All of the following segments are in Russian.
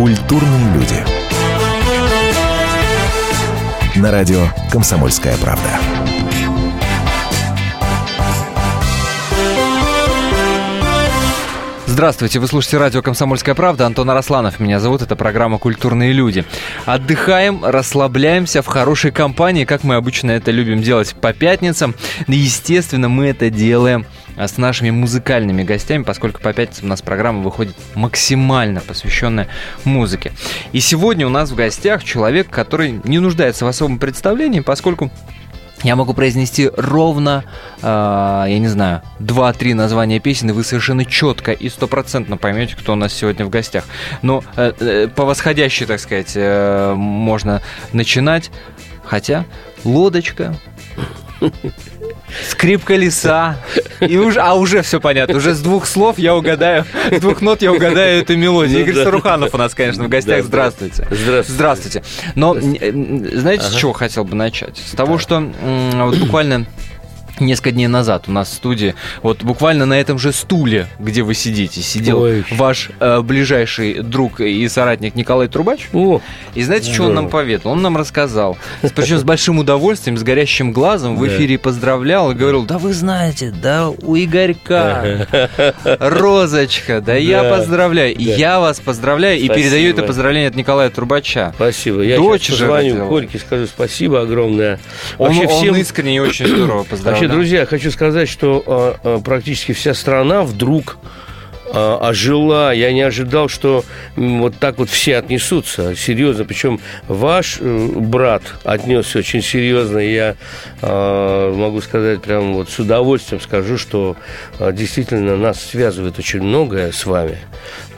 Культурные люди. На радио «Комсомольская правда». Здравствуйте, вы слушаете радио «Комсомольская правда». Антон Арасланов меня зовут. Это программа «Культурные люди». Отдыхаем, расслабляемся в хорошей компании, как мы обычно это любим делать по пятницам. Естественно, мы это делаем с нашими музыкальными гостями, поскольку по пятницам у нас программа выходит максимально посвященная музыке. И сегодня у нас в гостях человек, который не нуждается в особом представлении, поскольку я могу произнести ровно, э, я не знаю, 2-3 названия песен, и вы совершенно четко и стопроцентно поймете, кто у нас сегодня в гостях. Но э, э, по восходящей, так сказать, э, можно начинать. Хотя лодочка, скрипка леса, и уже, а уже все понятно. Уже с двух слов я угадаю, с двух нот я угадаю эту мелодию. Ну, Игорь да. Старуханов у нас, конечно, в гостях. Да, Здравствуйте. Здравствуйте. Здравствуйте. Но знаете, ага. с чего хотел бы начать? С того, что вот буквально несколько дней назад у нас в студии, вот буквально на этом же стуле, где вы сидите, сидел Ой. ваш э, ближайший друг и соратник Николай Трубач. О, и знаете, да. что он нам поведал? Он нам рассказал, причем с большим удовольствием, с горящим глазом в эфире поздравлял и говорил, да вы знаете, да у Игорька розочка, да я поздравляю, я вас поздравляю и передаю это поздравление от Николая Трубача. Спасибо. Я Дочь сейчас позвоню Кольке, скажу спасибо огромное. Он, искренне и очень здорово поздравляет друзья, хочу сказать, что а, а, практически вся страна вдруг а, ожила. Я не ожидал, что вот так вот все отнесутся серьезно. Причем ваш э, брат отнесся очень серьезно. Я э, могу сказать прям вот с удовольствием скажу, что э, действительно нас связывает очень многое с вами.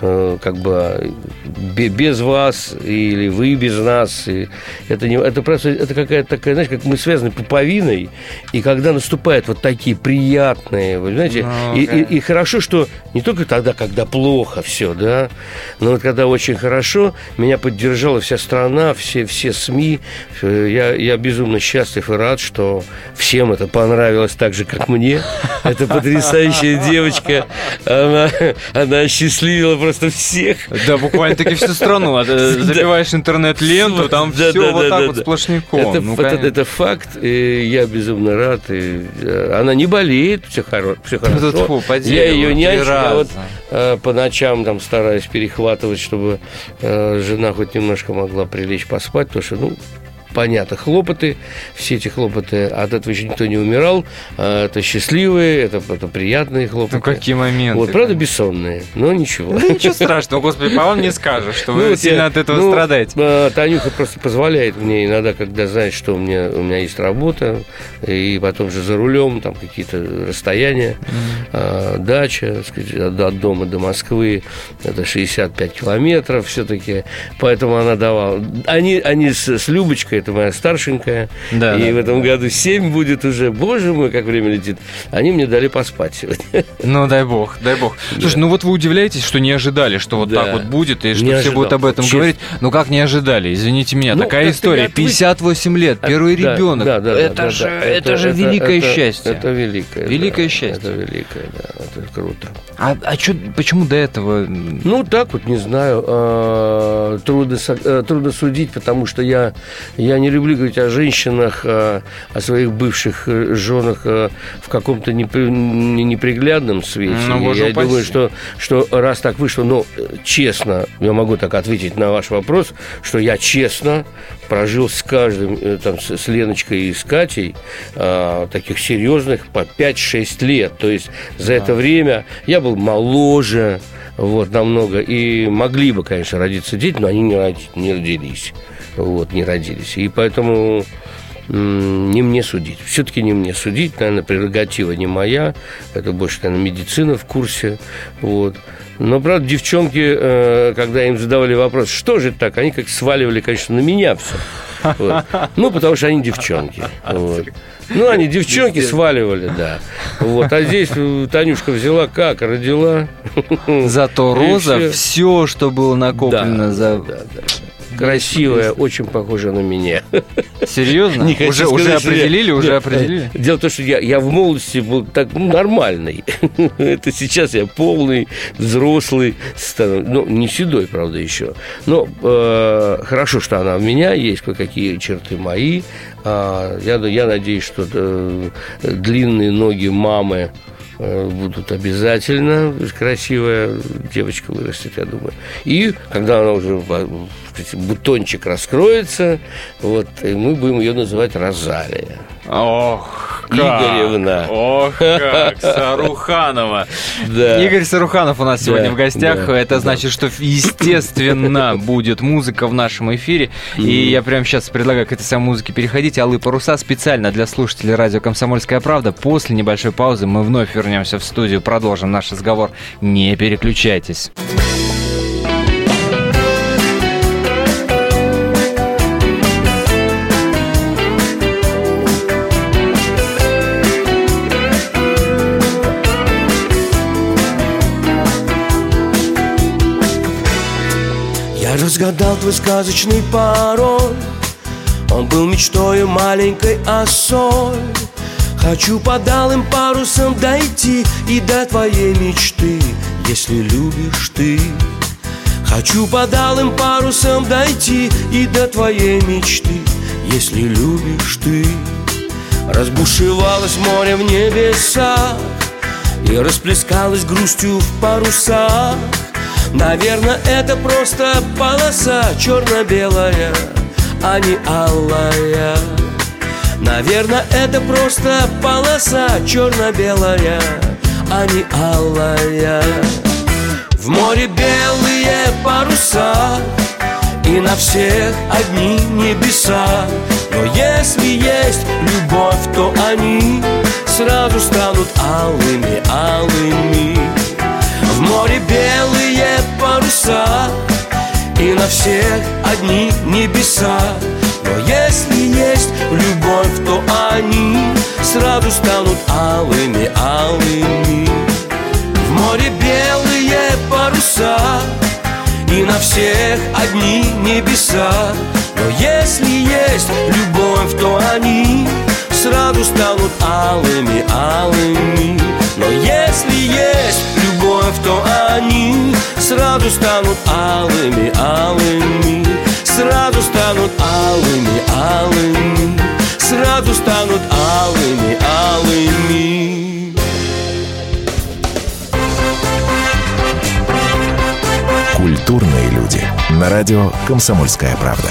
Э, как бы без вас или вы без нас. И это, не, это просто это какая-то такая, знаешь, как мы связаны пуповиной, и когда наступают вот такие приятные, вы знаете, ну, и, и, и хорошо, что не только тогда, когда плохо все, да, но вот когда очень хорошо, меня поддержала вся страна, все, все СМИ. Я, я безумно счастлив и рад, что всем это понравилось так же, как мне. Это потрясающая девочка. Она, она счастливила просто просто всех. Да, буквально таки всю страну. А, э, забиваешь интернет-ленту, там все вот так вот сплошняком. Ну, это факт, и я безумно рад. Э, она не болеет, все хорошо. Я ее нянчу, я вот э, по ночам там стараюсь перехватывать, чтобы жена хоть немножко могла прилечь поспать, потому что, ну, понятно, хлопоты, все эти хлопоты, от этого еще никто не умирал, а это счастливые, это, это приятные хлопоты. Ну, какие моменты? Вот, правда, бессонные, но ничего. Ну, ничего страшного, господи, по вам не скажешь, что вы ну, сильно от этого ну, страдаете. А, Танюха просто позволяет мне иногда, когда знает, что у меня, у меня есть работа, и потом же за рулем, там какие-то расстояния, mm-hmm. дача, сказать, от дома до Москвы, это 65 километров все-таки, поэтому она давала. Они, они с, с Любочкой это моя старшенькая. Да, и да, в этом году 7 будет уже. Боже мой, как время летит. Они мне дали поспать сегодня. Ну, дай бог, дай бог. Слушай, да. ну вот вы удивляетесь, что не ожидали, что вот да. так вот будет, и что не все ожидал. будут об этом Честно. говорить. Ну, как не ожидали? Извините меня, ну, такая история. 58 лет, а, первый да, ребенок. Да, да, это, да, же, да. Это, это же великое это, счастье. Это великое. Великое да, счастье. Это великое, да. Это круто. А, а чё, почему до этого? Ну, так вот, не знаю. Э, трудно, э, трудно судить, потому что я, я я не люблю говорить о женщинах, о, о своих бывших э, женах э, в каком-то непри, неприглядном свете. Ну, я упаси. думаю, что, что раз так вышло, но э, честно, я могу так ответить на ваш вопрос, что я честно прожил с каждым, там, с Леночкой и с Катей, а, таких серьезных по 5-6 лет. То есть за да. это время я был моложе, вот, намного, и могли бы, конечно, родиться дети, но они не родились вот, не родились. И поэтому не мне судить. Все-таки не мне судить, наверное, прерогатива не моя. Это больше, наверное, медицина в курсе. Вот. Но, правда, девчонки, э, когда им задавали вопрос, что же так, они как сваливали, конечно, на меня все. Вот. Ну, потому что они девчонки. Вот. Ну, они девчонки сваливали, да. Вот. А здесь Танюшка взяла как? Родила. Зато Роза все, что было накоплено да, за... Да, да, красивая, очень похожа на меня. Серьезно? Не Уже, сказать, уже что я- определили, уже Нет, определили? Дело в том, что я, я в молодости был так ну, нормальный. Это сейчас я полный, взрослый, ста- ну, не седой, правда, еще. Но э, хорошо, что она у меня, есть кое-какие черты мои. А, я, я надеюсь, что э, длинные ноги мамы будут обязательно. Красивая девочка вырастет, я думаю. И когда она уже бутончик раскроется, вот, и мы будем ее называть Розалия. Ох. Игоревна. Ох, как. Саруханова. Да. Игорь Саруханов у нас сегодня Да, в гостях. да, Это да. значит, что естественно будет музыка в нашем эфире. И я прямо сейчас предлагаю к этой самой музыке переходить. Алые паруса специально для слушателей радио «Комсомольская правда». После небольшой паузы мы вновь вернемся в студию, продолжим наш разговор. Не переключайтесь. Разгадал твой сказочный пароль. Он был мечтою маленькой осой. Хочу под алым парусом дойти И до твоей мечты, если любишь ты. Хочу под алым парусом дойти И до твоей мечты, если любишь ты. Разбушевалось море в небесах И расплескалось грустью в парусах Наверное, это просто полоса черно-белая, а не алая. Наверное, это просто полоса черно-белая, а не алая. В море белые паруса И на всех одни небеса. Но если есть любовь, то они Сразу станут алыми, алыми. В море белые паруса И на всех одни небеса. Но если есть любовь, то они Сразу станут алыми, алыми. В море белые паруса И на всех одни небеса. Но если есть любовь, то они Сразу станут алыми, алыми Но если есть любовь, то они Сразу станут алыми, алыми Сразу станут алыми, алыми Сразу станут алыми, алыми Культурные люди. На радио «Комсомольская правда».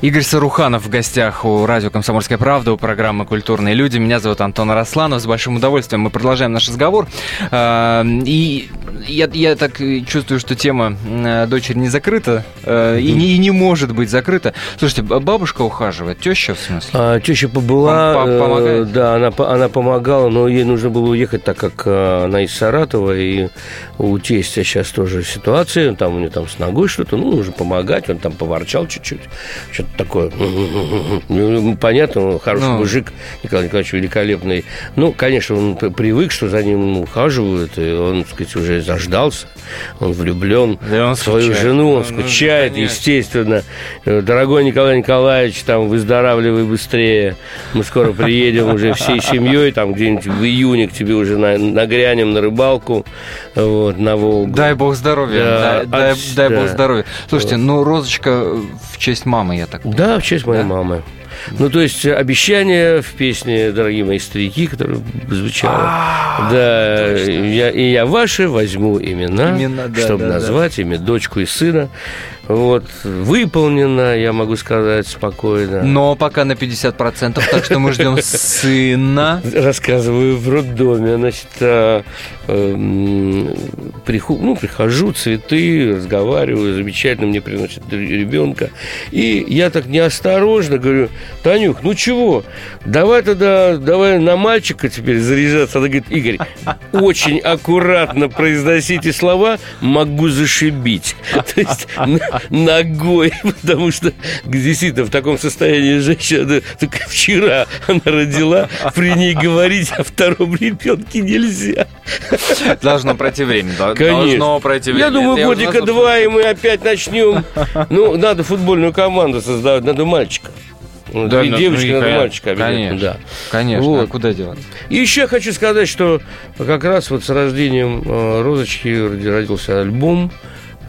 Игорь Саруханов в гостях у радио «Комсомольская правда», у программы «Культурные люди». Меня зовут Антон Арасланов. С большим удовольствием мы продолжаем наш разговор. А, И я, я так чувствую, что тема э, дочери не закрыта э, и, не, и не может быть закрыта. Слушайте, бабушка ухаживает, теща в смысле? А, теща побыла, Пом- э, помогает? да, она, она помогала, но ей нужно было уехать, так как она из Саратова, и у тестя сейчас тоже ситуация, там у нее там с ногой что-то, ну, нужно помогать, он там поворчал чуть-чуть, что-то такое. Ну, Понятно, он хороший Ну. мужик, Николай Николаевич великолепный. Ну, конечно, он привык, что за ним ухаживают, и он, так сказать, уже заждался, он влюблен Да он в свою скучает. жену, он Ну, ну, скучает, конечно. естественно. Э, Дорогой Николай Николаевич, там, выздоравливай быстрее. Мы скоро приедем уже всей семьей, там, где-нибудь в июне к тебе уже на- нагрянем на рыбалку, вот, на Волгу. Дай бог здоровья, Да, дай, дай- от- дай бог да. здоровья. Слушайте, ну розочка в честь мамы, я так понимаю. Да, в честь моей Да? мамы. Ну, то есть, э, обещание в песне «Дорогие мои старики», которая звучала. Да, я, и я ваши возьму имена, Имена, да, чтобы да, да. назвать ими дочку и сына. Вот, выполнено, я могу сказать спокойно. Но пока на 50%, так что мы ждем сына. Рассказываю в роддоме, значит, а, эм, приху- ну, прихожу, цветы, разговариваю, замечательно мне приносят ребенка. И я так неосторожно говорю, Танюх, ну чего, давай тогда, давай на мальчика теперь заряжаться. Она говорит, Игорь, очень аккуратно произносите слова, могу зашибить. То есть ногой, потому что действительно в таком состоянии женщина, только вчера она родила, при ней говорить о втором ребенке нельзя. Должно пройти время. Конечно. Должно пройти время. Я думаю, Это годика два, и мы опять начнем. Ну, надо футбольную команду создавать, надо мальчика. Вот, Да, и ну, девочки, ну, надо мальчика. Конечно. Да. Конечно, а Вот. куда девать? И еще я хочу сказать, что как раз вот с рождением э, Розочки роди- родился альбом.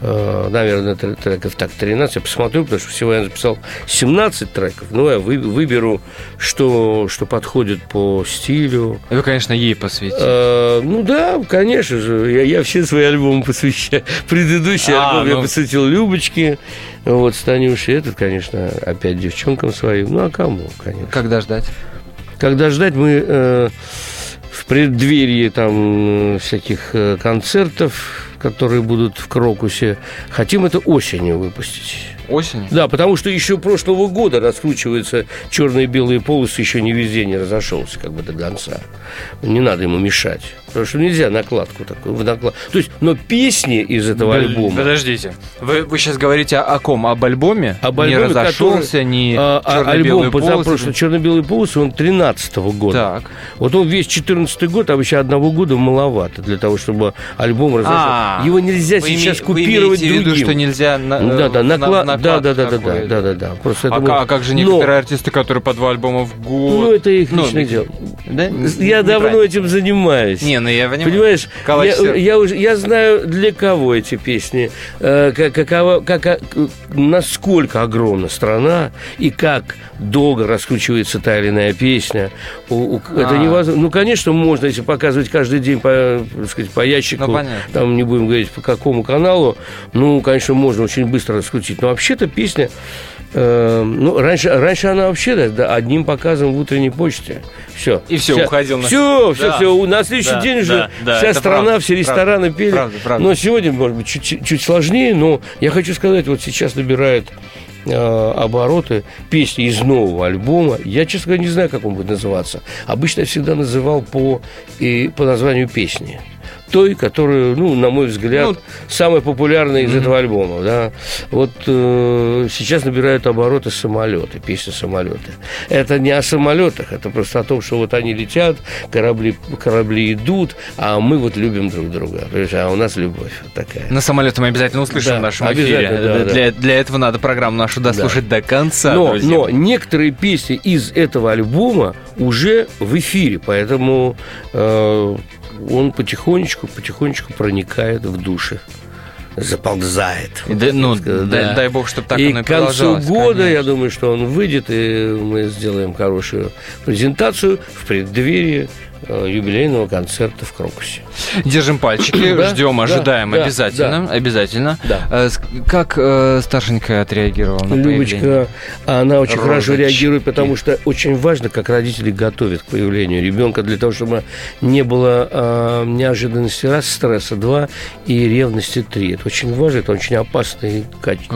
Э, Наверное, тр- треков так 13. Я посмотрю, потому что всего я написал 17 треков. Ну, я вы- выберу, что, что подходит по стилю. Вы, конечно, ей посвятите. Э, ну да, конечно же. Я, я все свои альбомы посвящаю. Предыдущий А, альбом я ну. посвятил Любочке. Вот, с Танюшей. Этот, конечно, опять девчонкам своим. Ну, а кому, конечно. Когда ждать? Когда ждать, мы э, в преддверии там э, всяких э, концертов, которые будут в Крокусе, хотим это осенью выпустить. Осенью? Да, потому что еще прошлого года раскручиваются черные и белые полосы, еще не везде не разошелся как бы до конца. Не надо ему мешать. Потому что нельзя накладку такую. В наклад... То есть, но песни из этого альбома... Подождите. Вы, вы сейчас говорите о ком? Об альбоме? Об не альбоме, разошелся, который- не а, а, черно-белые альбом полосы? позапрошлый черно-белые полосы, он 13 года. Так. Вот он весь 14 год, а вообще одного года маловато для того, чтобы альбом разошелся. А, Его нельзя Вы сейчас име- вы купировать имеете в виду, другим. что нельзя на, Да, да, э, на- наклад, да, наклад да, да, да, да, такой, да, да, да. Просто А, это а как же Но- некоторые артисты, которые по два альбома в год? Ну, это их Ну, личное дело. Да? Я давно этим занимаюсь. Не, ну я понимаю. Понимаешь, Калач я, я уже я знаю для кого эти песни, э, как, какова, как, а, насколько огромна страна и как долго раскручивается та или иная песня. У- у- это А. невозможно. Ну, конечно, можно, если показывать каждый день по, сказать, по ящику, Ну, понятно. там не будем говорить по какому каналу, ну, конечно, можно очень быстро раскрутить. Но вообще-то песня э, ну, раньше, раньше она вообще да, одним показом в утренней почте. Все. И всё, уходил на- Все, все, Да. все. На следующий Да, день уже да, вся страна, правда, все рестораны пели. правда, правда. Но сегодня, может быть, чуть, чуть- чуть сложнее, но я хочу сказать, вот сейчас набирает э, обороты песни из нового альбома. Я, честно говоря, не знаю, как он будет называться. Обычно я всегда называл по, и, по названию песни. Той, которая, ну, на мой взгляд, Ну, самая популярная из этого альбома. Да? Вот э, сейчас набирают обороты самолеты, песня самолеты. Это не о самолетах, это просто о том, что вот они летят, корабли, корабли идут, а мы вот любим друг друга. Понимаешь, А у нас любовь вот такая. На самолете мы обязательно услышим Да, в нашем эфире. да, да. для, для этого надо программу нашу дослушать до конца, но, друзья. но некоторые песни из этого альбома уже в эфире, поэтому э, он потихонечку, потихонечку проникает в души, заползает. Да- ну, так сказать, дай, да. дай бог, чтобы так и оно и к концу года, я конечно. думаю, что он выйдет, и мы сделаем хорошую презентацию в преддверии юбилейного концерта в Крокусе. Держим пальчики, Да, ждем, да, ожидаем да, обязательно, обязательно. Да. Э, Как э, старшенькая отреагировала на появление? Любочка, она очень хорошо реагирует, потому что очень важно, как родители готовят к появлению ребенка для того, чтобы не было а, неожиданности раз, стресса два и ревности три. Это очень важно, это очень опасные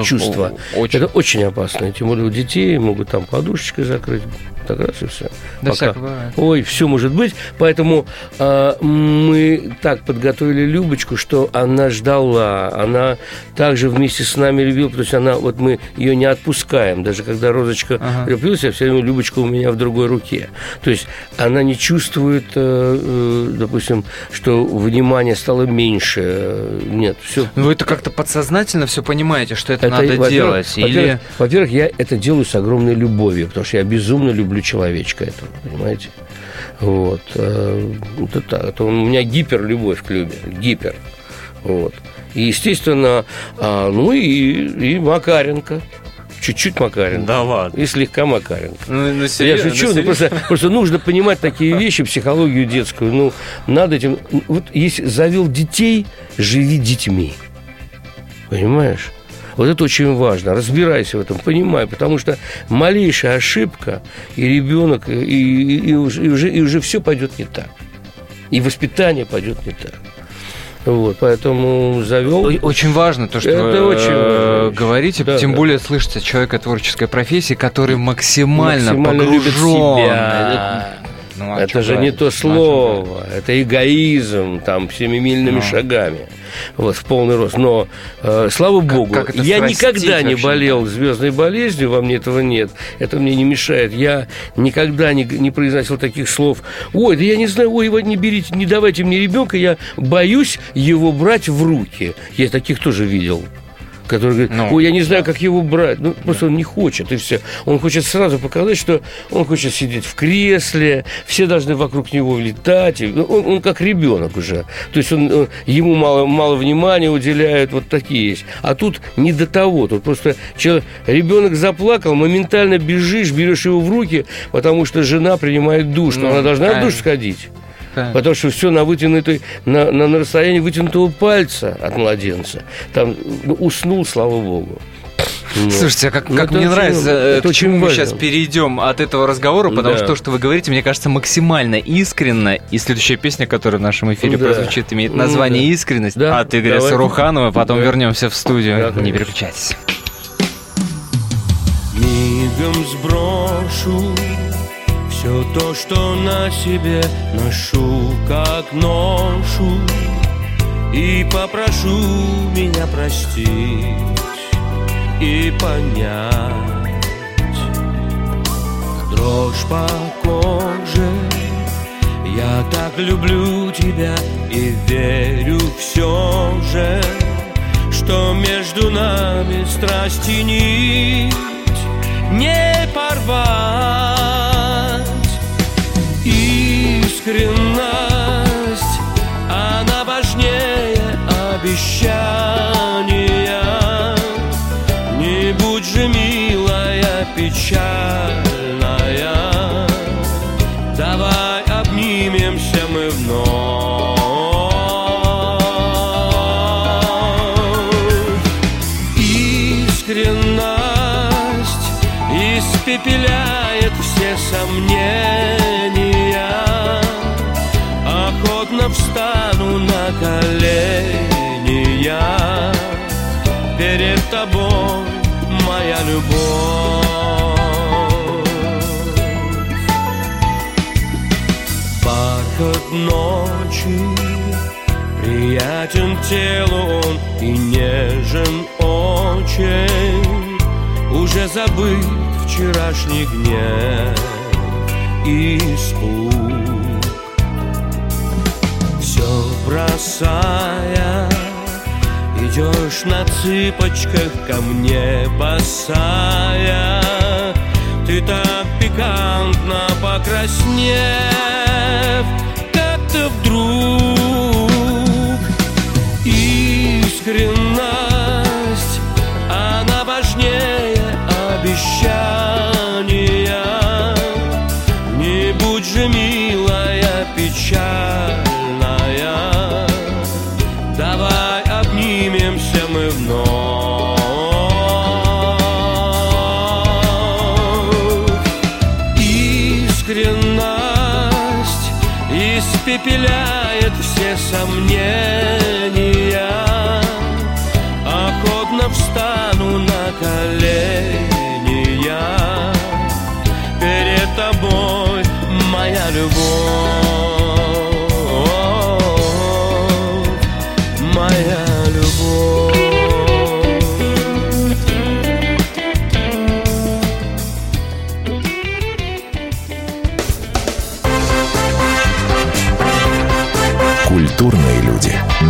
чувства. очень. Это очень опасно. Тем более у детей могут там подушечкой закрыть. Так раз и все. Да бывает. Ой, все может быть. Поэтому а, мы так подготовили Любочку, что она ждала. Она также вместе с нами любила. То есть она, вот мы ее не отпускаем. Даже когда Розочка Ага. влюбилась, я все время Любочка у меня в другой руке. То есть она не чувствует, э, э, допустим, что внимание стало меньше. Э, Нет, все. Ну, вы это как-то подсознательно все понимаете, что это, надо во-первых, делать? Во-первых, Или... во-первых, я это делаю с огромной любовью, потому что я безумно люблю человечка этого, понимаете? Вот. э, Это, так, это у меня гиперлюбовь к Любе, гипер. Вот. И, естественно, а, ну и, и Макаренко. Чуть-чуть Макаренко. Да ладно. И слегка Макаренко. Ну, ну, Я серьезно, шучу, ну, серьезно? просто, просто нужно понимать такие вещи, психологию детскую. Ну, надо этим... Вот если завел детей, живи детьми. Понимаешь? Вот это очень важно. Разбирайся в этом, понимай, потому что малейшая ошибка, и ребенок, и, и, и, уже, и, уже, и уже все пойдет не так. И воспитание пойдет не так. Вот, поэтому завел. Очень важно то, что Это вы очень э, важно. говорите, Да, тем да. более слышите человека творческой профессии, который максимально, Максимально любит погружен. себя. Ну, а это же не говорить? то Ну, а слово, это эгоизм, там, семимильными Ну. шагами, вот, в полный рост. Но, э, слава богу, как я никогда не вообще, болел звездной болезнью, во мне этого нет, это мне не мешает. Я никогда не, не произносил таких слов, ой, да я не знаю, ой, его не берите, не давайте мне ребенка, я боюсь его брать в руки. Я таких тоже видел. Который говорит, Ну, ой, я не знаю, как его брать. Ну, просто он не хочет, и все. Он хочет сразу показать, что он хочет сидеть в кресле, все должны вокруг него летать. Ну, Он, он как ребенок уже. То есть он, он- ему мало, мало внимания уделяют, вот такие есть. А тут не до того. Тут просто человек, ребенок заплакал, моментально бежишь, берешь его в руки, потому что жена принимает душ. но Ну, она должна в душ конечно. сходить. Конечно. Потому что все на вытянутой, на, на, на расстоянии вытянутого пальца от младенца. Там ну, уснул, слава богу. Вот. Слушайте, а как, Ну, как это мне очень- нравится, это э, к очень чему мы сейчас перейдем от этого разговора, потому Да. что то, что вы говорите, мне кажется, максимально искренно. И следующая песня, которая в нашем эфире Да. прозвучит, имеет Ну, название да. «Искренность» Да, от Игоря давайте. Саруханова. Потом Да. вернемся в студию. Да, Не переключайтесь. Мигом сброшу все то, что на себе ношу, как ношу, и попрошу меня простить и понять. Дрожь по коже, я так люблю тебя и верю все же, что между нами страсти нить не порвать. Искренность, она важнее обещания. Не будь же милая, печальная. Давай обнимемся мы вновь. Искренность испепеляет все сомнения. Охотно встану на колени я. Перед тобой, моя любовь. Бархат ночи Приятен телу он и нежен очень. Уже забыт вчерашний гнев и испуг бросая Идешь на цыпочках ко мне босая. Ты так пикантно покраснев Как-то вдруг. Искренность Она важнее обещания Искренность испепеляет все сомнения. Охотно встану на колени я Перед тобой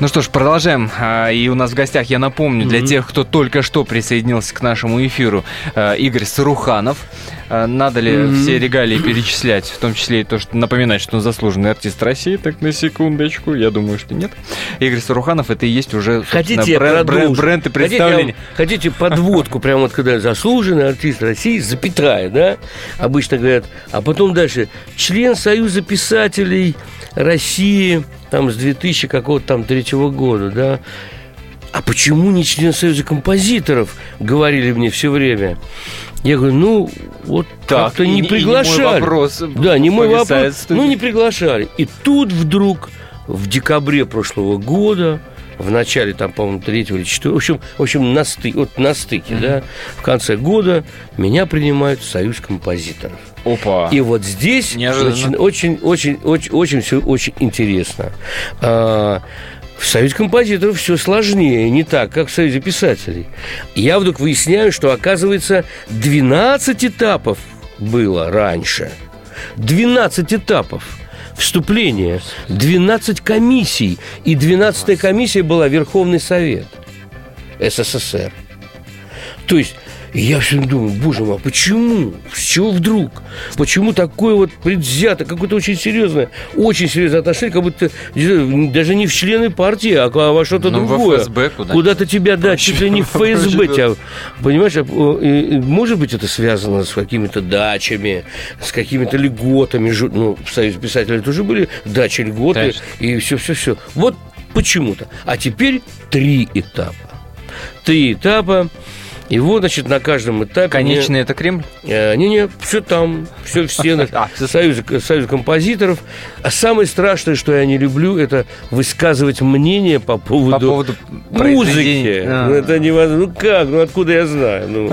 Ну что ж, продолжаем. А, и у нас в гостях, я напомню, для тех, кто только что присоединился к нашему эфиру, а, Игорь Саруханов. А, надо ли mm-hmm. все регалии перечислять, в том числе и то, что напоминать, что он заслуженный артист России, так на секундочку, я думаю, что нет. Игорь Саруханов, это и есть уже хотите бренд, бренд, бренд и представление. Хотите, хотите подводку, прямо вот когда заслуженный артист России, запятая, да? Обычно говорят. А потом дальше. Член Союза писателей России там с 2000 какого-то там третьего года, да. А почему не член Союза композиторов, говорили мне все время. Я говорю, ну, вот так, как-то не приглашали. Не мой вопрос да, не мой вопрос. Ну, не приглашали. И тут вдруг в декабре прошлого года в начале, там, по-моему, третьего или четвертого, в общем, в общем на, сты, вот на стыке, mm-hmm. да, в конце года меня принимают в Союз композиторов. Опа. И вот здесь очень, очень, очень, очень, очень все очень интересно. А, в Союзе композиторов все сложнее, не так, как в Союзе писателей. Я вдруг выясняю, что, оказывается, 12 этапов было раньше. 12 этапов вступления, 12 комиссий. И 12-я комиссия была Верховный Совет СССР. То есть и я все думаю, боже мой, а почему? С чего вдруг? Почему такое вот предвзято, какое-то очень серьезное, очень серьезное отношение, как будто даже не в члены партии, а во что-то ну, другое. ФСБ куда Куда-то тебя, да, чуть ли не в ФСБ тебя, понимаешь, а, может быть, это связано с какими-то дачами, с какими-то льготами, ну, в Союзе писателей тоже были дачи, льготы, Конечно. и все-все-все. Вот почему-то. А теперь три этапа. Три этапа и вот, значит, на каждом этапе... Конечный мне... это Кремль? Э, не-не, все там, все в стенах. Союз, Союз композиторов. А самое страшное, что я не люблю, это высказывать мнение по поводу, по поводу музыки. А. Ну, это невозможно. Ну как? Ну откуда я знаю? Ну,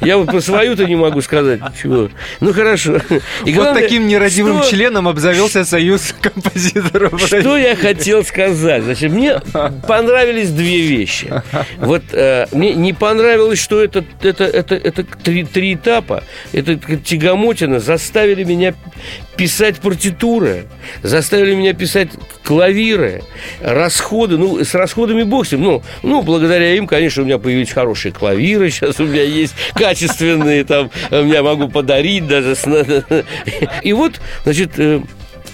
я вот про свою-то не могу сказать. Чего? Ну хорошо. И вот главное, таким нерадивым что... членом обзавелся Союз композиторов. Что я хотел сказать? Значит, мне понравились две вещи. Вот э, мне не понравилось, что что это, это, это, это три, три этапа, это тягомотина заставили меня писать партитуры, заставили меня писать клавиры, расходы. Ну, с расходами бог. Ну, ну, благодаря им, конечно, у меня появились хорошие клавиры. Сейчас у меня есть качественные, там, я могу подарить даже. И вот, значит, э,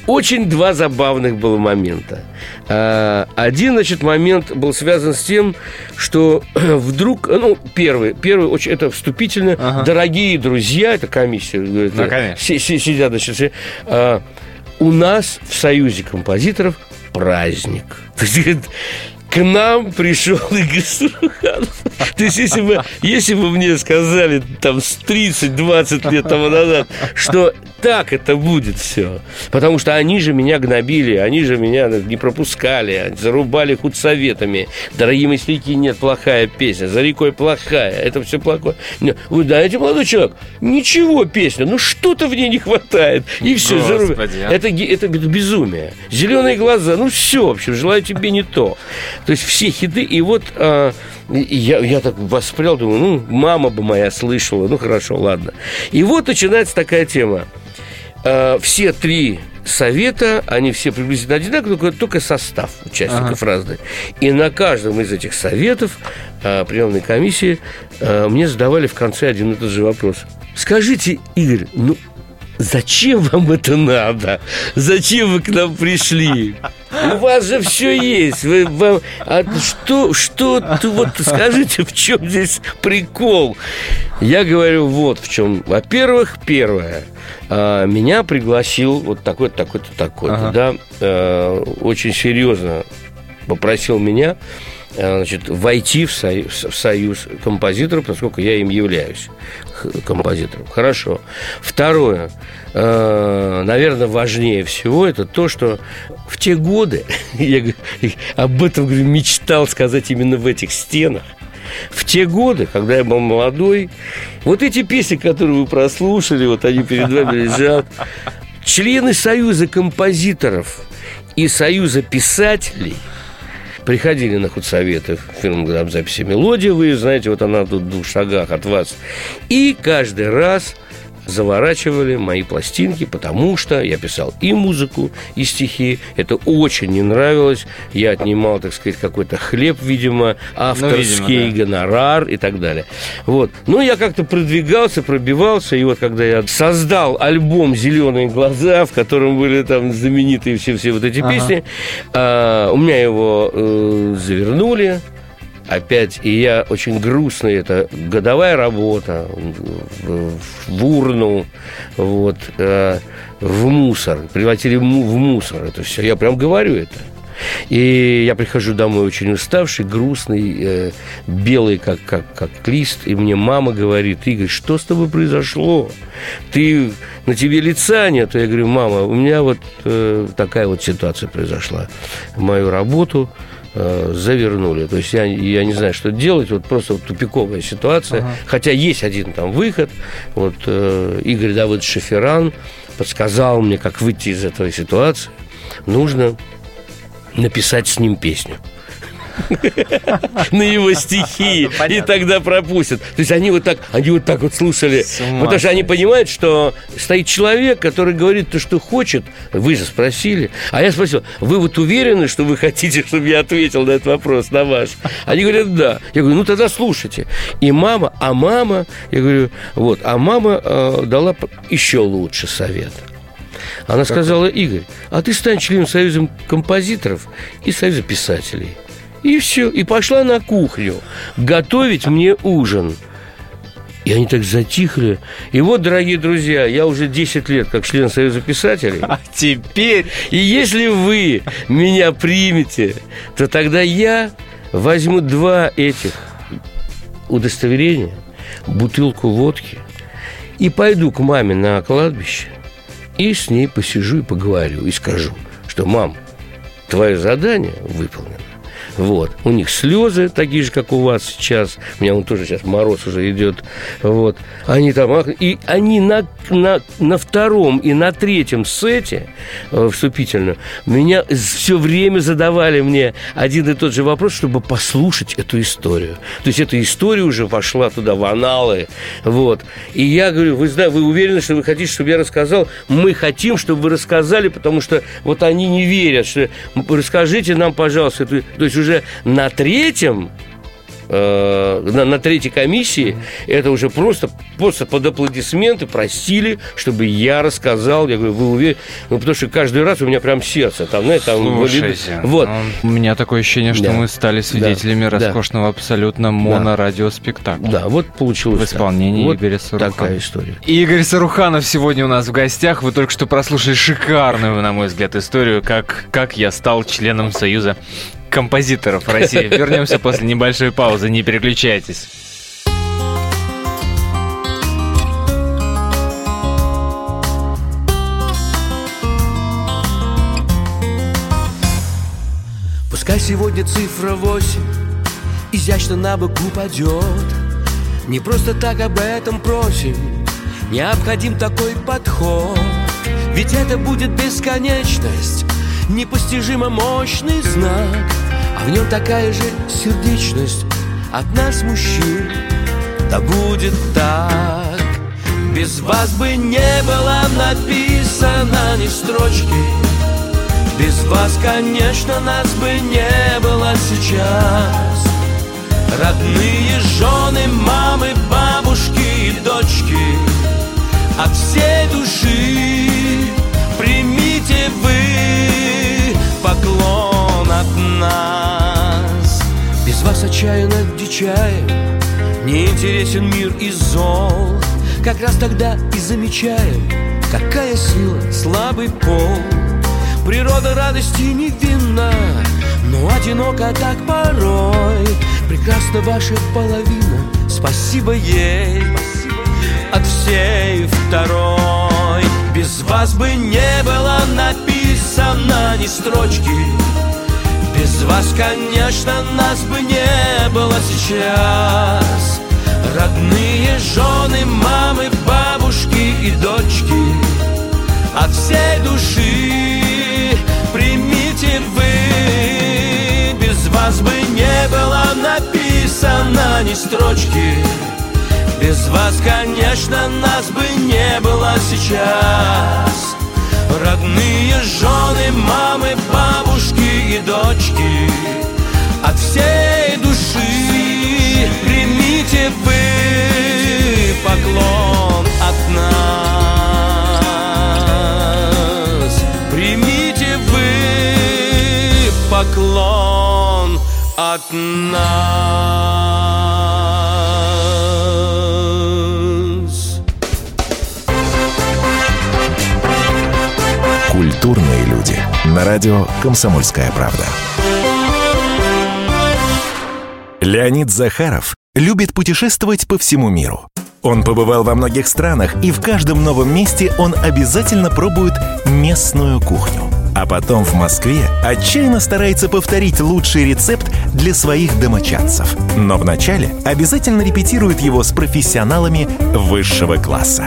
очень два забавных было момента. А, один, значит, момент был связан с тем, что вдруг, ну, первый, первый очень, это вступительно, ага. дорогие друзья, это комиссия, ну, это, сидят, значит, а, у нас в Союзе композиторов праздник. к нам пришел Игорь Суруханов. То есть, если бы, если бы мне сказали там с 30-20 лет тому назад, что так это будет все. Потому что они же меня гнобили, они же меня не пропускали, зарубали худсоветами. Дорогие мастерики, нет, плохая песня, за рекой плохая, это все плохое. Вы знаете, молодой человек, ничего песня, ну что-то в ней не хватает. И все, зарубали. А? Это, это безумие. Зеленые глаза, ну все, в общем, желаю тебе не то. То есть все хиты, и вот а, я, я так воспрял, думаю, ну, мама бы моя слышала, ну, хорошо, ладно. И вот начинается такая тема. А, все три совета, они все приблизительно одинаковые, только, только состав участников ага. разный. И на каждом из этих советов а, приемной комиссии а, мне задавали в конце один и тот же вопрос. Скажите, Игорь, ну Зачем вам это надо? Зачем вы к нам пришли? У вас же все есть. Вы, вам, а что, что, вот скажите, в чем здесь прикол? Я говорю, вот в чем. Во-первых, первое. А, меня пригласил вот такой-то, такой-то, такой-то, ага. да, а, очень серьезно попросил меня Э, значит, войти в союз, в союз композиторов, поскольку я им являюсь композитором. Хорошо. Второе, э, наверное, важнее всего, это то, что в те годы, я об этом говорю, мечтал сказать именно в этих стенах, в те годы, когда я был молодой, вот эти песни, которые вы прослушали, вот они перед вами лежат, члены Союза композиторов и Союза писателей – приходили на худсоветы в фирму записи «Мелодия», вы знаете, вот она тут в двух шагах от вас. И каждый раз заворачивали мои пластинки, потому что я писал и музыку, и стихи. Это очень не нравилось. Я отнимал, так сказать, какой-то хлеб, видимо, авторский ну, видимо, да. гонорар и так далее. Вот. Ну, я как-то продвигался, пробивался, и вот когда я создал альбом «Зеленые глаза», в котором были там знаменитые все-все вот эти ага. песни, а, у меня его э, завернули, опять, и я очень грустный, это годовая работа в, урну, вот, э, в мусор, превратили в мусор это все, я прям говорю это. И я прихожу домой очень уставший, грустный, э, белый, как, как, как лист. И мне мама говорит, Игорь, что с тобой произошло? Ты, на тебе лица нет. Я говорю, мама, у меня вот э, такая вот ситуация произошла. Мою работу э, завернули. То есть я, я не знаю, что делать, вот просто вот тупиковая ситуация. Ага. Хотя есть один там выход. Вот э, Игорь Давыдович Шеферан подсказал мне, как выйти из этой ситуации. Нужно написать с ним песню на его стихи, и тогда пропустят. То есть они вот так, они вот так вот слушали, потому что они понимают, что стоит человек, который говорит то, что хочет. Вы же спросили, а я спросил, вы вот уверены, что вы хотите, чтобы я ответил на этот вопрос, на ваш? Они говорят, да. Я говорю, ну тогда слушайте. И мама, а мама, я говорю, вот, а мама э, дала еще лучше совет. Она сказала, Игорь, а ты стань членом Союза композиторов и Союза писателей. И все. И пошла на кухню готовить мне ужин. И они так затихли. И вот, дорогие друзья, я уже 10 лет как член Союза писателей. А теперь... И если вы меня примете, то тогда я возьму два этих удостоверения, бутылку водки и пойду к маме на кладбище и с ней посижу и поговорю, и скажу, что, мам, твое задание выполнено. Вот. У них слезы такие же, как у вас сейчас. У меня он тоже сейчас мороз уже идет. Вот. Они там... И они на, на, на втором и на третьем сете э, меня все время задавали мне один и тот же вопрос, чтобы послушать эту историю. То есть эта история уже вошла туда, в аналы. Вот. И я говорю, вы, знаете, вы уверены, что вы хотите, чтобы я рассказал? Мы хотим, чтобы вы рассказали, потому что вот они не верят, что расскажите нам, пожалуйста. То есть уже на третьем э, на, на третьей комиссии это уже просто, просто под аплодисменты просили, чтобы я рассказал. Я говорю, вы уверены? Ну, потому что каждый раз у меня прям сердце там, знаете, там... Слушайте, вот. Ну, у меня такое ощущение, что да. мы стали свидетелями да. роскошного абсолютно монорадиоспектакля. Да, вот получилось В исполнении так. Игоря Саруханова. такая история. Игорь Саруханов сегодня у нас в гостях. Вы только что прослушали шикарную, на мой взгляд, историю, как, как я стал членом Союза композиторов России. Вернемся после небольшой паузы, не переключайтесь. Пускай сегодня цифра 8 изящно на бок упадет Не просто так об этом просим Необходим такой подход Ведь это будет бесконечность Непостижимо мощный знак в нем такая же сердечность От нас, мужчин Да будет так. Без вас бы не было написано ни строчки. Без вас, конечно, нас бы не было сейчас. Родные жены, мамы, бабушки и дочки. От всей души примите вы поклон от нас Вас отчаянно дичаем Не интересен мир и зол. Как раз тогда и замечаем Какая сила, слабый пол. Природа радости невинна Но одиноко так порой. Прекрасна ваша половина Спасибо ей. От всей второй. Без вас бы не было написано ни строчки Без вас, конечно, нас бы не было сейчас. Родные жены, мамы, бабушки и дочки От всей души примите вы. Без вас бы не было написано ни строчки. Без вас, конечно, нас бы не было сейчас. Родные жены, мамы, бабушки и дочки От всей души. Примите вы поклон от нас. Примите вы поклон от нас. Культурные люди. На радио «Комсомольская правда». Леонид Захаров любит путешествовать по всему миру. Он побывал во многих странах, и в каждом новом месте он обязательно пробует местную кухню. А потом в Москве отчаянно старается повторить лучший рецепт для своих домочадцев. Но вначале обязательно репетирует его с профессионалами высшего класса.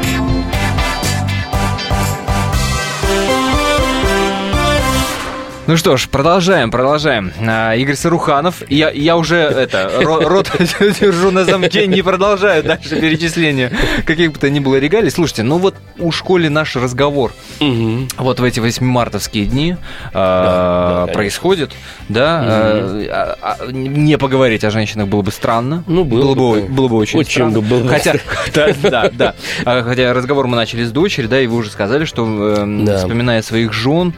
Ну что ж, продолжаем, продолжаем. А, Игорь Саруханов. Я, я уже это, ро- рот держу на замке, не продолжаю дальше перечисление каких бы то ни было регалий. Слушайте, ну вот у школе наш разговор вот в эти 8 мартовские дни а, да, конечно. происходит, да. а, а, не поговорить о женщинах было бы странно. Ну, было бы, было бы очень, Очень странно. бы было Хотя, да, да. А, Хотя разговор мы начали с дочери, да, и вы уже сказали, что эм, вспоминая своих жен,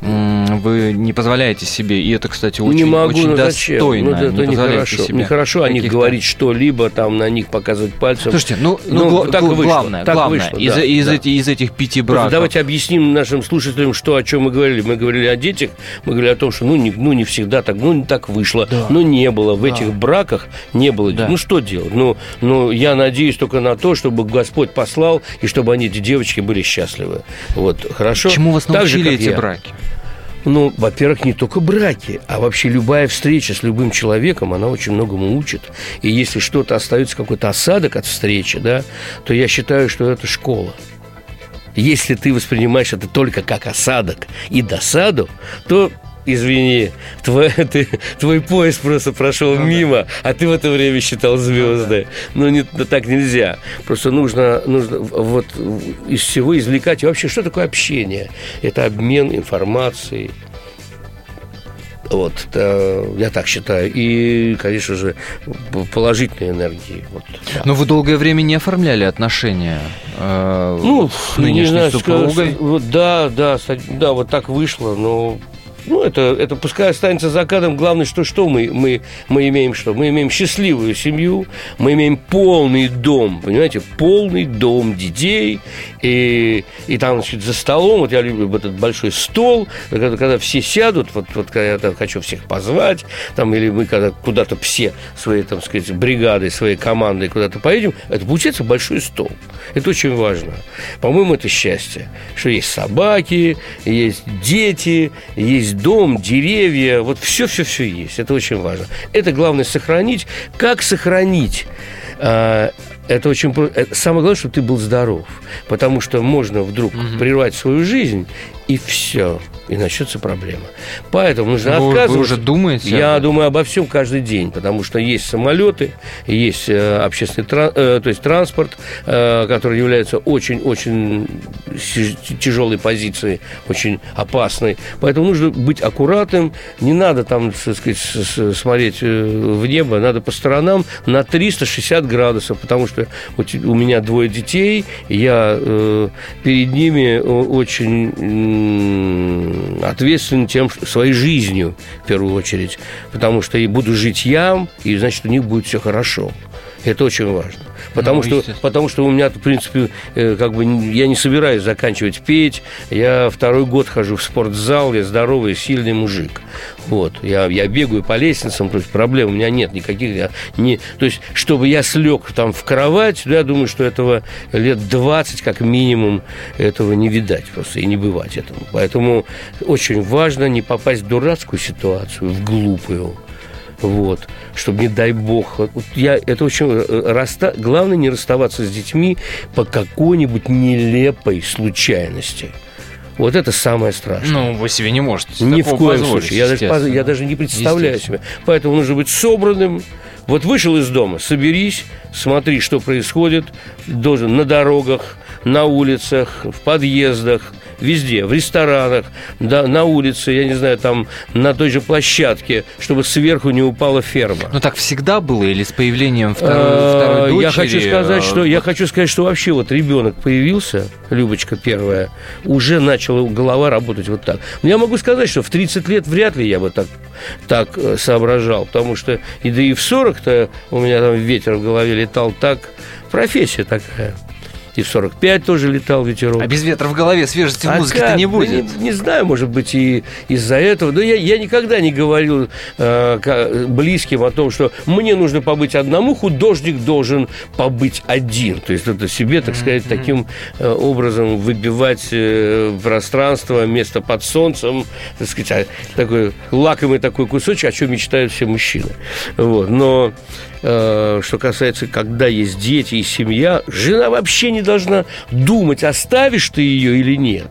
вы не позволяете себе, и это, кстати, очень, не могу, очень ну зачем? достойно. Ну, это не нехорошо. себе Нехорошо о них говорить что-либо, там на них показывать пальцем. Слушайте, ну, ну, Ну, гла- так вышло, главное, так главное, вышло, из, да, из, да. эти- из этих пяти Просто браков. давайте объясним нашим слушателям, что о чем мы говорили. Мы говорили о детях, мы говорили о том, что ну не, ну, не всегда так, ну не так вышло, ну не было в этих браках, не было. Да. Ну что делать? Ну, ну я надеюсь только на то, чтобы Господь послал и чтобы они эти девочки были счастливы. Вот хорошо. Чему вас Так же, научили эти я. браки? Ну, во-первых, не только браки, а вообще любая встреча с любым человеком, она очень многому учит. И если что-то остается, какой-то осадок от встречи, да, то я считаю, что это школа. Если ты воспринимаешь это только как осадок и досаду, то извини, твой, ты- твой поезд просто прошел мимо, а ты в это время считал звезды. Ну, не, ну, так нельзя. Просто нужно, нужно вот из всего извлекать. И вообще, что такое общение? Это обмен информацией. Вот, это, я так считаю. И, конечно же, положительной энергии. Вот, да. Но вы долгое время не оформляли отношения э, Ну, с не нынешней знаю, супругой. сказать, да, да, да, вот так вышло, но ну, это, это пускай останется за кадром. Главное, что, что мы, мы, мы имеем что? Мы имеем счастливую семью, мы имеем полный дом, понимаете, полный дом детей. И, и там, значит, за столом, вот я люблю этот большой стол, когда, когда все сядут, вот, вот когда я там хочу всех позвать, там, или мы когда куда-то все свои, там сказать, бригады, своей командой куда-то поедем, это получается большой стол. Это очень важно. По-моему, это счастье, что есть собаки, есть дети, есть дом, деревья, вот все-все-все есть. Это очень важно. Это главное сохранить. Как сохранить? А, Это очень это Самое главное, чтобы ты был здоров. Потому что можно вдруг прервать свою жизнь, и все. И начнется проблема. Поэтому нужно Вы- вы отказываться. уже думаете Я думаю обо всем каждый день, потому что есть самолеты, есть э, общественный э, то есть транспорт, э, который является очень-очень тяжелой позицией, очень опасной. Поэтому нужно быть аккуратным. Не надо там, так сказать, смотреть в небо, надо по сторонам на 360 градусов, потому что у меня двое детей, я перед ними очень ответственен тем, своей жизнью, в первую очередь, потому что и буду жить я, и значит, у них будет все хорошо. Это очень важно. Потому, Ну, что, потому что у меня, в принципе, э, как бы я не собираюсь заканчивать петь. Я второй год хожу в спортзал, я здоровый, сильный мужик. Вот. Я, я бегаю по лестницам, то есть проблем у меня нет никаких. Я не, то есть, чтобы я слег там в кровать, ну, я думаю, что этого лет 20 как минимум этого не видать просто и не бывать этому. Поэтому очень важно не попасть в дурацкую ситуацию, в глупую. Вот, чтобы, не дай бог, вот я, это очень, э, расста, главное не расставаться с детьми по какой-нибудь нелепой случайности. Вот это самое страшное. Ну, вы себе не можете Ни в коем случае. Я даже, я даже не представляю себе. Поэтому нужно быть собранным. Вот вышел из дома, соберись, смотри, что происходит. Должен на дорогах, на улицах, в подъездах, везде, в ресторанах, да, на улице, я не знаю, там на той же площадке, чтобы сверху не упала ферма. Ну так всегда было или с появлением второй, А, второй дочери? Я хочу сказать, э, что я хочу сказать, что вообще вот ребенок появился, Любочка первая, уже начала голова работать вот так. Но я могу сказать, что в 30 лет вряд ли я бы так, так э, соображал, потому что и да и в 40-то у меня там ветер в голове летал так, профессия такая. И в 45 тоже летал ветерок. А без ветра в голове свежести А музыке-то как? не Да будет. не, не знаю, может быть, и из-за этого. Но я, я никогда не говорил э, близким о том, что мне нужно побыть одному, художник должен побыть один. То есть это себе, так сказать, таким э, образом выбивать э, пространство, место под солнцем, так сказать, а, такой лакомый такой кусочек, о чем мечтают все мужчины. Вот. Но что касается, когда есть дети и семья, жена вообще не должна думать, оставишь ты ее или нет.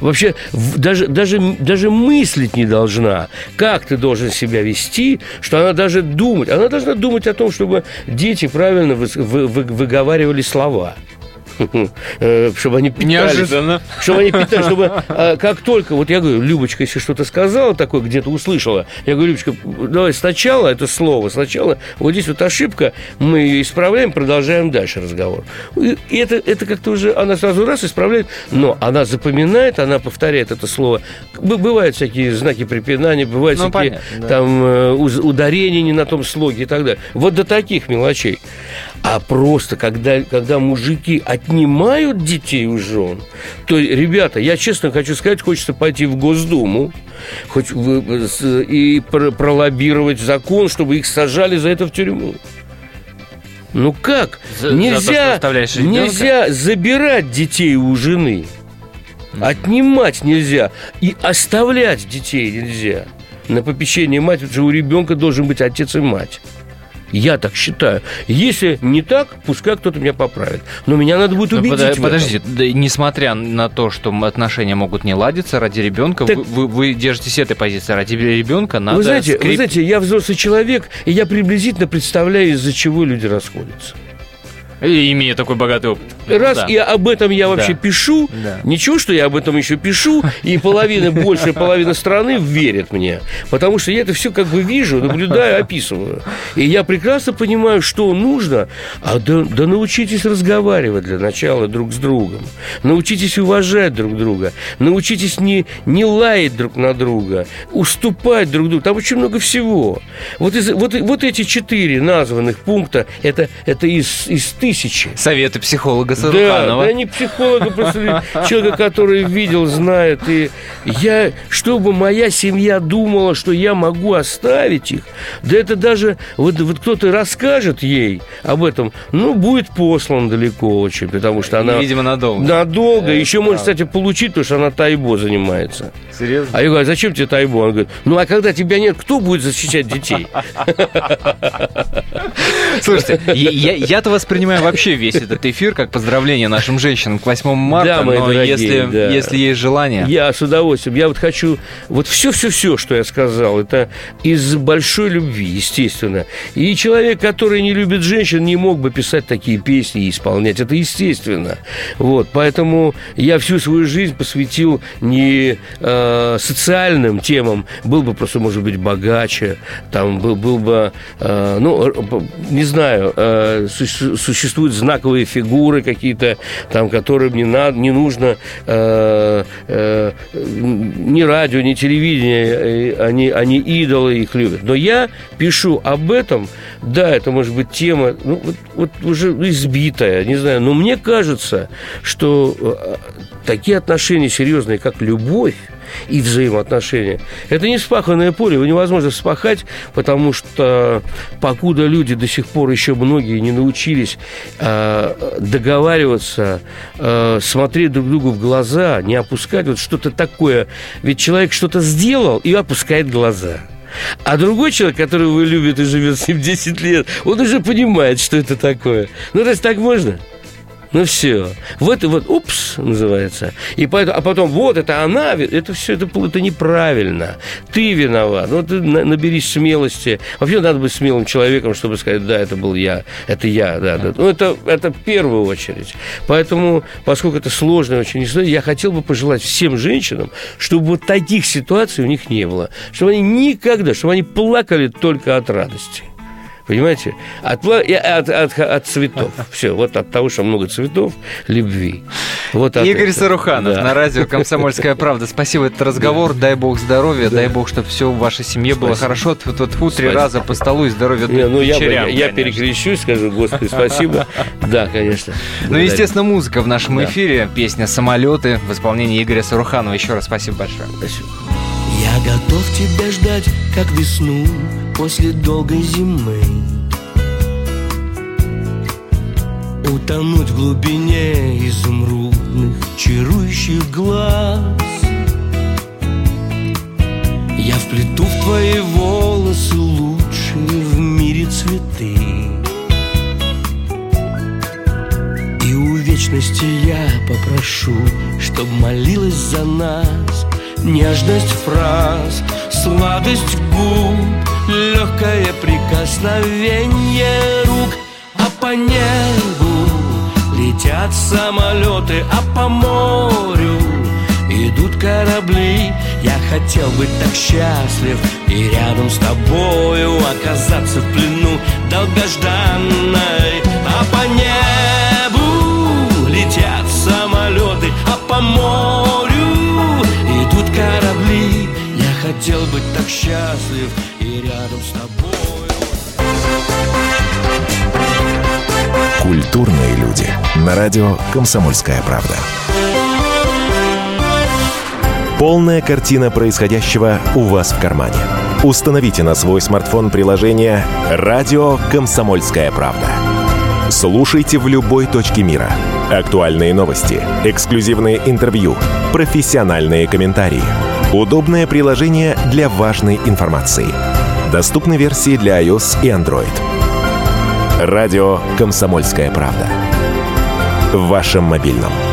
Вообще даже, даже, даже мыслить не должна, как ты должен себя вести, что она даже думать. Она должна думать о том, чтобы дети правильно вы- вы- выговаривали слова. Э, Чтобы они питались. Неожиданно. Чтобы они питались, чтобы а, как только, вот я говорю, Любочка, если что-то сказала такое, где-то услышала, я говорю, Любочка, давай сначала это слово, сначала вот здесь вот ошибка, мы ее исправляем, продолжаем дальше разговор. И это, это как-то уже, она сразу раз исправляет, но она запоминает, она повторяет это слово. Бывают всякие знаки препинания, бывают Ну, всякие понятно, да. там э, ударения не на том слоге и так далее. Вот до таких мелочей. А просто, когда, когда мужики отнимают детей у жен, то, ребята, я честно хочу сказать, хочется пойти в Госдуму хоть в- с- и пр- пролоббировать закон, чтобы их сажали за это в тюрьму. Ну как? За- за то, нельзя, нельзя забирать детей у жены. Отнимать нельзя. И оставлять детей нельзя. На попечение мать, что у ребенка должен быть отец и мать. Я так считаю. Если не так, пускай кто-то меня поправит. Но меня надо будет Ну, убедить. этом. Подождите, да, несмотря на то, что отношения могут не ладиться ради ребенка, Так- вы, вы- вы держитесь этой позиции. Ради ребенка надо Вы знаете, вы скреп- знаете, я взрослый человек, и я приблизительно представляю, из-за чего люди расходятся. И имея такой богатый опыт. Раз Да. и об этом я вообще Да. пишу, Да. ничего, что я об этом еще пишу, и половина, большая половина страны верит мне. Потому что я это все как бы вижу, наблюдаю, описываю. И я прекрасно понимаю, что нужно. А да, да научитесь разговаривать для начала друг с другом. Научитесь уважать друг друга. Научитесь не, не лаять друг на друга. Уступать друг другу. Там очень много всего. Вот, из, вот, вот эти четыре названных пункта, это, это из, из тысячи. Советы психолога Да, Саруханова. да не психолога, просто человека, который видел, знает. И я, чтобы моя семья думала, что я могу оставить их, да это даже, вот, вот кто-то расскажет ей об этом, ну, будет послан далеко очень, потому что она... Видимо, надолго. Надолго. Еще может, кстати, получить, потому что она тайбо занимается. Серьезно? А я говорю, а зачем тебе тайбо? Он говорит, ну, а когда тебя нет, кто будет защищать детей? Слушайте, я-то воспринимаю вообще весь этот эфир как поздравление нашим женщинам к 8 марта, Да, мои но дорогие, если, да. если есть желание... Я с удовольствием. Я вот хочу... Вот все-все-все, что я сказал, это из большой любви, естественно. И человек, который не любит женщин, не мог бы писать такие песни и исполнять. Это естественно. Вот. Поэтому я всю свою жизнь посвятил не э, социальным темам. Был бы просто, может быть, богаче. Там был, был бы... э, ну, не знаю, э, существуют знаковые фигуры какие-то, там, которым не, надо, не нужно э, э, ни радио, ни телевидение, они, они идолы, их любят. Но я пишу об этом, да, это может быть тема, ну, вот, вот уже избитая, не знаю, но мне кажется, что э, такие отношения серьезные, как любовь, и взаимоотношения. Это не спаханное поле, его невозможно спахать, потому что покуда люди до сих пор еще многие не научились э, договариваться, э, смотреть друг другу в глаза, не опускать вот что-то такое. Ведь человек что-то сделал и опускает глаза. А другой человек, которого вы любите и живет с ним 10 лет, он уже понимает, что это такое. Ну, есть так можно? Ну все. Вот и вот, упс, называется. И поэтому, а потом, вот это она, это все, это, это неправильно. Ты виноват. Ну, ты наберись смелости. Вообще надо быть смелым человеком, чтобы сказать, да, это был я, это я, да, да. Ну, это, это в первую очередь. Поэтому, поскольку это сложная очень история, я хотел бы пожелать всем женщинам, чтобы вот таких ситуаций у них не было. Чтобы они никогда, чтобы они плакали только от радости. Понимаете? От, от, от, от цветов. Все, вот от того, что много цветов, любви. Вот Игорь этого. Саруханов да. на радио «Комсомольская правда». Спасибо за этот разговор. Дай бог здоровья, да. дай бог, чтобы все в вашей семье спасибо. было хорошо. Тут вот три раза по столу и здоровья Не, ну я, я, я перекрещусь, скажу, Господи, спасибо. Да, конечно. Ну, естественно, музыка в нашем эфире. Песня «Самолеты» в исполнении Игоря Саруханова. Еще раз спасибо большое. Спасибо. Я готов тебя ждать, как весну после долгой зимы. Утонуть в глубине изумрудных чарующих глаз. Я вплету в твои волосы лучшие в мире цветы у вечности я попрошу, чтоб молилась за нас. Нежность фраз, сладость губ Легкое прикосновение рук. А по небу летят самолеты А по морю идут корабли. Я хотел быть так счастлив И рядом с тобою оказаться в плену долгожданной. А по небу морю корабли Я хотел быть так счастлив и рядом с тобой Культурные люди. На радио «Комсомольская правда». Полная картина происходящего у вас в кармане. Установите на свой смартфон приложение «Радио Комсомольская правда». Слушайте в любой точке мира. Актуальные новости, эксклюзивные интервью, профессиональные комментарии. Удобное приложение для важной информации. Доступны версии для iOS и Android. Радио «Комсомольская правда». В вашем мобильном –